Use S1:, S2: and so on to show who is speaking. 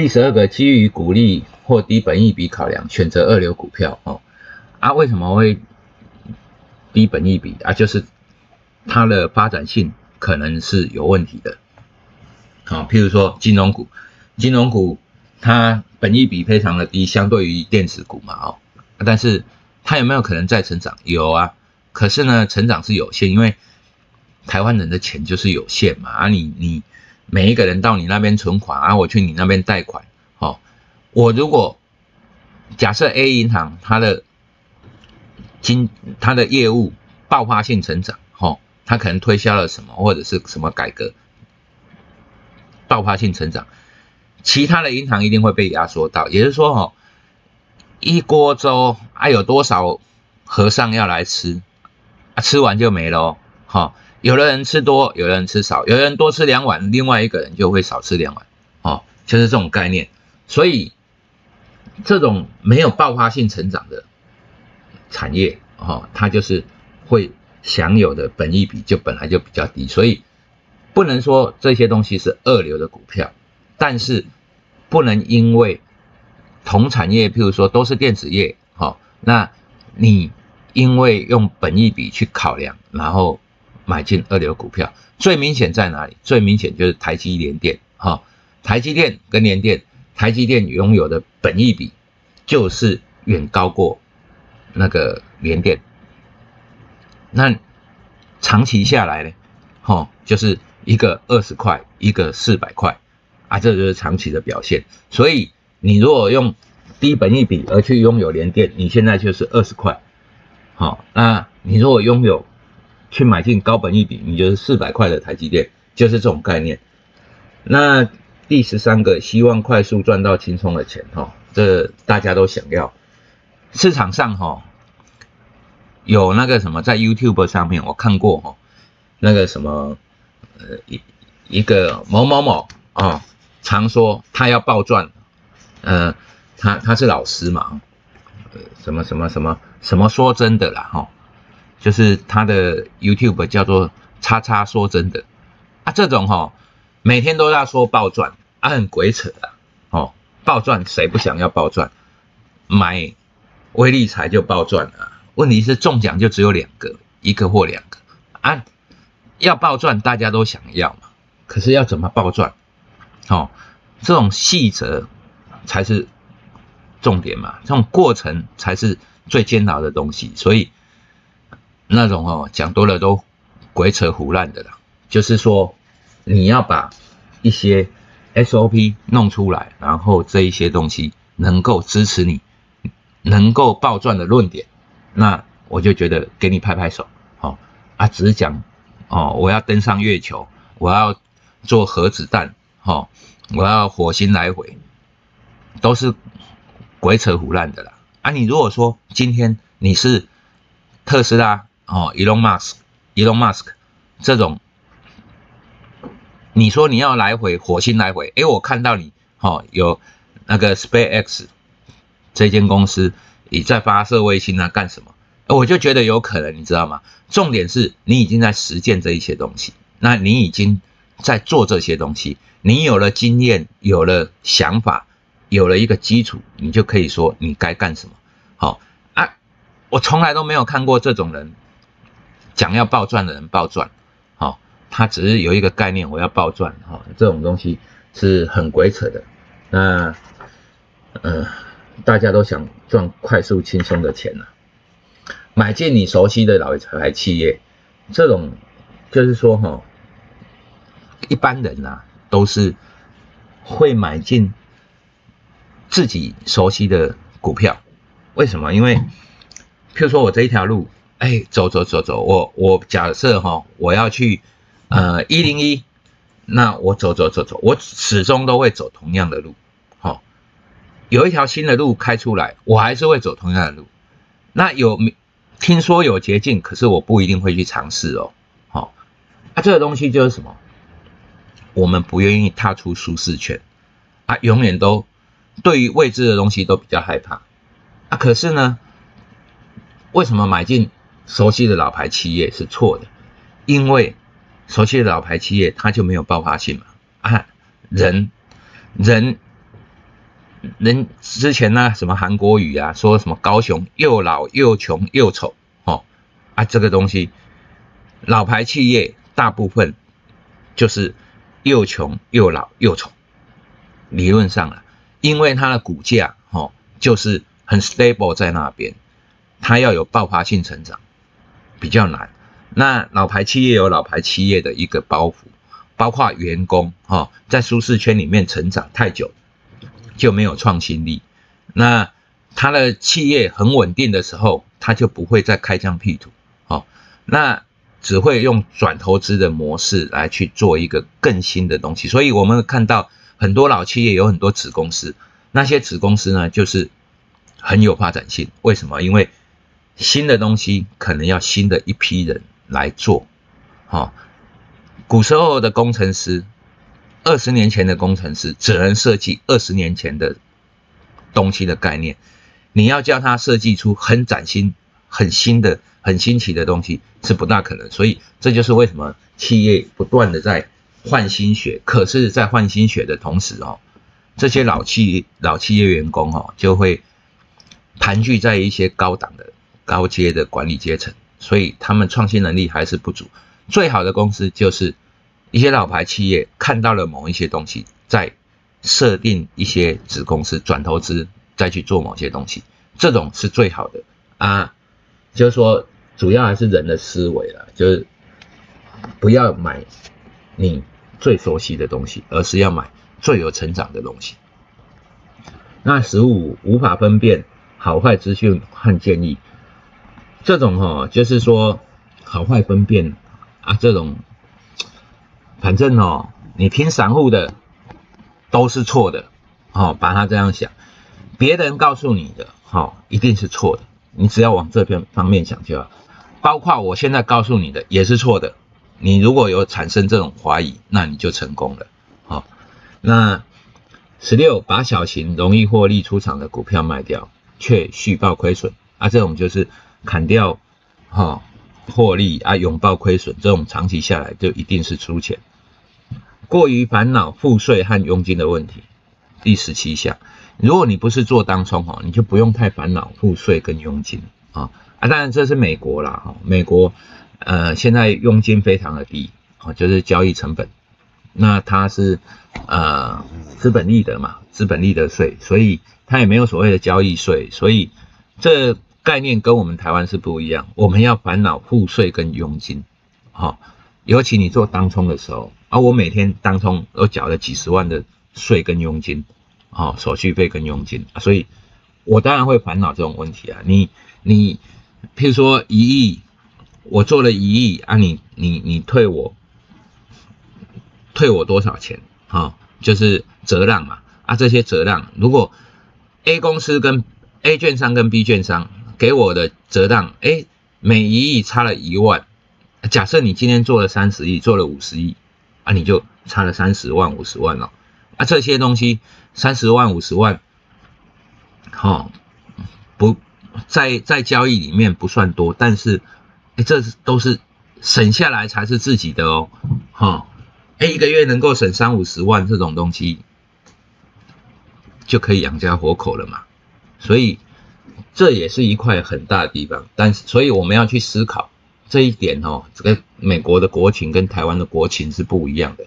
S1: 第十二个，基于鼓励或低本益比考量，选择二流股票哦。啊，为什么会低本益比啊？就是它的发展性可能是有问题的。好，譬如说金融股，金融股它本益比非常的低，相对于电子股嘛，哦，但是它有没有可能再成长？有啊，可是呢，成长是有限，因为台湾人的钱就是有限嘛。啊，你你。每一个人到你那边存款啊，我去你那边贷款，哦，我如果假设 A 银行它的经它的业务爆发性成长，哦，它可能推销了什么或者是什么改革，爆发性成长，其他的银行一定会被压缩到，也就是说，哦，一锅粥啊，有多少和尚要来吃啊，吃完就没了哦，哈。有的人吃多，有的人吃少，有的人多吃两碗，另外一个人就会少吃两碗，哦，就是这种概念。所以，这种没有爆发性成长的产业，哦，它就是会享有的本益比就本来就比较低，所以不能说这些东西是二流的股票，但是不能因为同产业，譬如说都是电子业，哦，那你因为用本益比去考量，然后。买进二流股票最明显在哪里？最明显就是台积联电哈，台积电跟联电，台积电拥有的本益比就是远高过那个联电。那长期下来呢，哈，就是一个二十块，一个四百块啊，这就是长期的表现。所以你如果用低本益比而去拥有联电，你现在就是二十块，好，那你如果拥有。去买进高本一比，你就是四百块的台积电，就是这种概念。那第十三个，希望快速赚到轻松的钱，哈，这大家都想要。市场上，哈，有那个什么，在 YouTube 上面我看过，哈，那个什么，呃，一一个某某某啊，常说他要暴赚，呃，他他是老师嘛，什么什么什么什么说真的啦，哈。就是他的 YouTube 叫做“叉叉说真的”啊，这种哈，每天都要说暴赚啊，很鬼扯的哦。暴赚谁不想要暴赚？买微利财就暴赚啊。问题是中奖就只有两个，一个或两个啊。要暴赚大家都想要嘛，可是要怎么暴赚？哦，这种细则才是重点嘛，这种过程才是最煎熬的东西，所以。那种哦，讲多了都鬼扯胡烂的啦。就是说，你要把一些 SOP 弄出来，然后这一些东西能够支持你能够暴赚的论点，那我就觉得给你拍拍手。好啊，只是讲哦，我要登上月球，我要做核子弹，哈，我要火星来回，都是鬼扯胡烂的啦。啊，你如果说今天你是特斯拉，哦，Elon Musk，Elon Musk 这种，你说你要来回火星来回，诶，我看到你，哦，有那个 SpaceX 这间公司你在发射卫星啊，干什么？我就觉得有可能，你知道吗？重点是你已经在实践这一些东西，那你已经在做这些东西，你有了经验，有了想法，有了一个基础，你就可以说你该干什么。好啊，我从来都没有看过这种人。想要暴赚的人暴赚，好，他只是有一个概念，我要暴赚，哈，这种东西是很鬼扯的。那，呃，大家都想赚快速轻松的钱呐，买进你熟悉的老牌企业，这种就是说，哈，一般人呐都是会买进自己熟悉的股票，为什么？因为，譬如说我这一条路。哎，走走走走，我我假设哈，我要去呃一零一，那我走走走走，我始终都会走同样的路，好，有一条新的路开出来，我还是会走同样的路。那有听说有捷径，可是我不一定会去尝试哦，好，啊，这个东西就是什么？我们不愿意踏出舒适圈，啊，永远都对于未知的东西都比较害怕，啊，可是呢，为什么买进？熟悉的老牌企业是错的，因为熟悉的老牌企业它就没有爆发性嘛。啊，人人人之前呢，什么韩国语啊，说什么高雄又老又穷又丑，哦啊，这个东西，老牌企业大部分就是又穷又老又丑，理论上啊，因为它的股价，哦，就是很 stable 在那边，它要有爆发性成长。比较难。那老牌企业有老牌企业的一个包袱，包括员工，哈，在舒适圈里面成长太久。就没有创新力，那他的企业很稳定的时候，他就不会再开疆辟土，哦，那只会用转投资的模式来去做一个更新的东西。所以我们看到很多老企业有很多子公司，那些子公司呢，就是很有发展性。为什么？因为新的东西可能要新的一批人来做，哦，古时候的工程师。二十年前的工程师只能设计二十年前的东西的概念，你要叫他设计出很崭新、很新的、很新奇的东西是不大可能。所以这就是为什么企业不断的在换新血。可是，在换新血的同时哦，这些老企老企业员工哦就会盘踞在一些高档的高阶的管理阶层，所以他们创新能力还是不足。最好的公司就是。一些老牌企业看到了某一些东西，在设定一些子公司转投资，再去做某些东西，这种是最好的啊。就是说，主要还是人的思维了，就是不要买你最熟悉的东西，而是要买最有成长的东西。那十五无法分辨好坏资讯和建议，这种哈，就是说好坏分辨啊，这种。反正哦，你听散户的都是错的，哦，把它这样想，别人告诉你的，哦，一定是错的，你只要往这边方面想就好。包括我现在告诉你的也是错的，你如果有产生这种怀疑，那你就成功了，好。那十六，把小型容易获利出场的股票卖掉，却续报亏损，啊，这种就是砍掉，哈，获利啊，拥抱亏损，这种长期下来就一定是出钱。过于烦恼赋税和佣金的问题，第十七项，如果你不是做当冲哈，你就不用太烦恼赋税跟佣金啊。啊，当然这是美国啦哈，美国呃现在佣金非常的低啊，就是交易成本，那它是呃资本利得嘛，资本利得税，所以它也没有所谓的交易税，所以这概念跟我们台湾是不一样，我们要烦恼赋税跟佣金，好。尤其你做当冲的时候，啊，我每天当冲都缴了几十万的税跟佣金，哦，手续费跟佣金，所以我当然会烦恼这种问题啊。你你，譬如说一亿，我做了一亿啊，你你你退我退我多少钱？哈，就是折让嘛，啊，这些折让，如果 A 公司跟 A 券商跟 B 券商给我的折让，哎，每一亿差了一万。假设你今天做了三十亿，做了五十亿，啊，你就差了三十万、五十万了。啊，这些东西三十万、五十万，好，不在在交易里面不算多，但是，哎，这都是省下来才是自己的哦，哈，哎，一个月能够省三五十万这种东西，就可以养家活口了嘛。所以这也是一块很大的地方，但是，所以我们要去思考。这一点哦，这个美国的国情跟台湾的国情是不一样的。